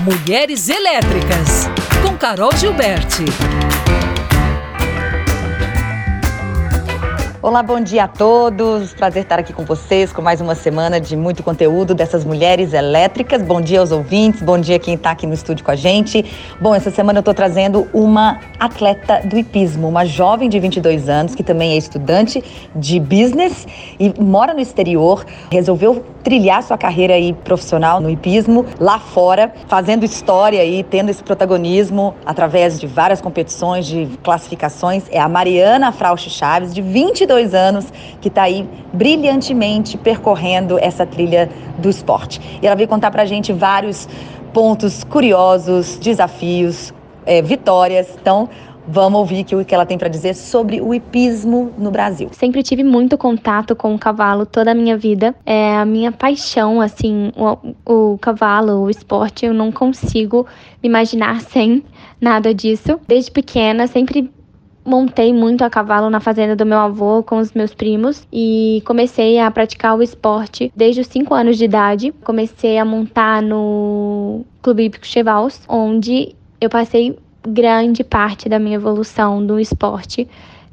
Mulheres Elétricas, com Carol Gilberti. Olá, bom dia a todos. Prazer estar aqui com vocês com mais uma semana de muito conteúdo dessas mulheres elétricas. Bom dia aos ouvintes, bom dia quem está aqui no estúdio com a gente. Bom, essa semana eu estou trazendo uma atleta do hipismo, uma jovem de 22 anos que também é estudante de business e mora no exterior. Resolveu trilhar sua carreira aí profissional no hipismo lá fora, fazendo história e tendo esse protagonismo através de várias competições, de classificações. É a Mariana Frausch Chaves, de 22 22 anos, que está aí brilhantemente percorrendo essa trilha do esporte. E ela veio contar para a gente vários pontos curiosos, desafios, é, vitórias. Então, Vamos ouvir o que ela tem para dizer sobre o hipismo no Brasil. Sempre tive muito contato com o cavalo toda a minha vida. É a minha paixão, assim, o, o cavalo, o esporte, eu não consigo me imaginar sem nada disso. Desde pequena, sempre montei muito a cavalo na fazenda do meu avô com os meus primos e comecei a praticar o esporte desde os 5 anos de idade. Comecei a montar no Clube Hípico Chevals, onde eu passei grande parte da minha evolução do esporte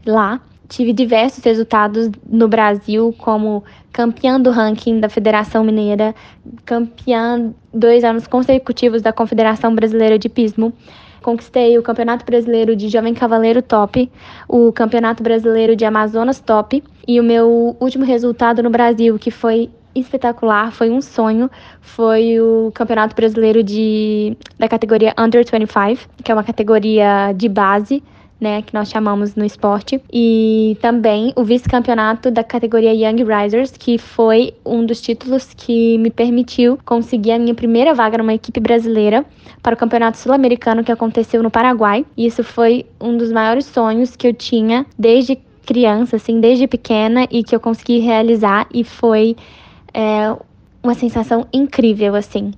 lá. Tive diversos resultados no Brasil, como campeã do ranking da Federação Mineira, campeã dois anos consecutivos da Confederação Brasileira de Pismo conquistei o Campeonato Brasileiro de Jovem Cavaleiro Top, o Campeonato Brasileiro de Amazonas Top e o meu último resultado no Brasil, que foi espetacular, foi um sonho, foi o Campeonato Brasileiro de da categoria Under 25, que é uma categoria de base né, que nós chamamos no esporte, e também o vice-campeonato da categoria Young Risers, que foi um dos títulos que me permitiu conseguir a minha primeira vaga numa equipe brasileira para o Campeonato Sul-Americano que aconteceu no Paraguai. E isso foi um dos maiores sonhos que eu tinha desde criança, assim, desde pequena, e que eu consegui realizar, e foi é, uma sensação incrível, assim.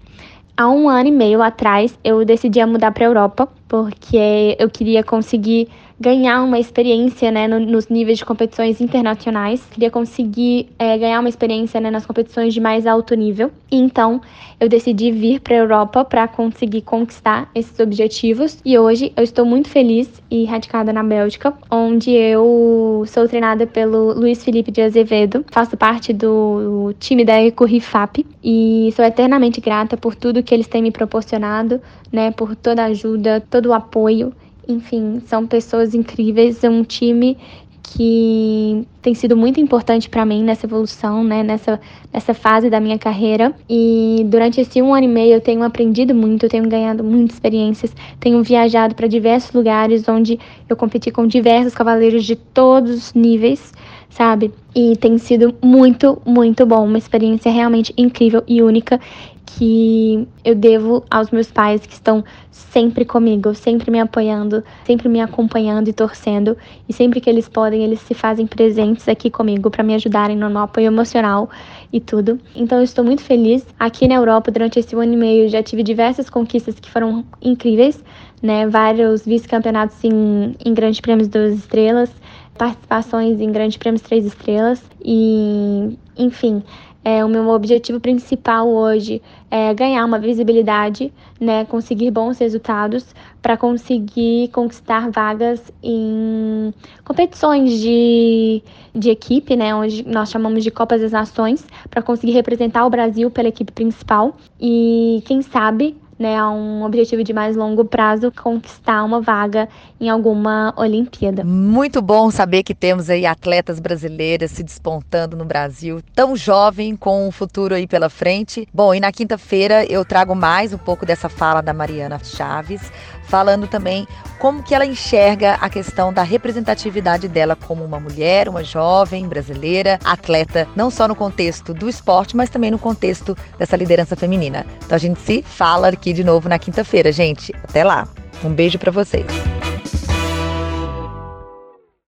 Há um ano e meio atrás, eu decidi mudar para a Europa, porque eu queria conseguir ganhar uma experiência né, no, nos níveis de competições internacionais, queria conseguir é, ganhar uma experiência né, nas competições de mais alto nível. Então eu decidi vir para a Europa para conseguir conquistar esses objetivos. E hoje eu estou muito feliz e radicada na Bélgica, onde eu sou treinada pelo Luiz Felipe de Azevedo, faço parte do time da Ecurifap e sou eternamente grata por tudo que eles têm me proporcionado, né, por toda a ajuda, todo o apoio enfim, são pessoas incríveis, é um time que tem sido muito importante para mim nessa evolução, né, nessa, nessa fase da minha carreira. E durante esse um ano e meio eu tenho aprendido muito, eu tenho ganhado muitas experiências, tenho viajado para diversos lugares onde eu competi com diversos cavaleiros de todos os níveis, sabe? E tem sido muito, muito bom, uma experiência realmente incrível e única que eu devo aos meus pais que estão sempre comigo, sempre me apoiando, sempre me acompanhando e torcendo. E sempre que eles podem, eles se fazem presentes aqui comigo para me ajudarem no meu apoio emocional e tudo. Então eu estou muito feliz. Aqui na Europa, durante esse ano e meio, já tive diversas conquistas que foram incríveis, né? Vários vice-campeonatos em, em Grandes Prêmios das Estrelas, participações em Grandes Prêmios Três Estrelas e, enfim, é, o meu objetivo principal hoje é ganhar uma visibilidade, né, conseguir bons resultados para conseguir conquistar vagas em competições de, de equipe, né, onde nós chamamos de Copas das Nações, para conseguir representar o Brasil pela equipe principal. E quem sabe né, a um objetivo de mais longo prazo, conquistar uma vaga em alguma Olimpíada. Muito bom saber que temos aí atletas brasileiras se despontando no Brasil, tão jovem, com um futuro aí pela frente. Bom, e na quinta-feira eu trago mais um pouco dessa fala da Mariana Chaves, falando também como que ela enxerga a questão da representatividade dela como uma mulher, uma jovem brasileira, atleta, não só no contexto do esporte, mas também no contexto dessa liderança feminina. Então a gente se fala aqui de novo na quinta-feira, gente. Até lá. Um beijo para vocês.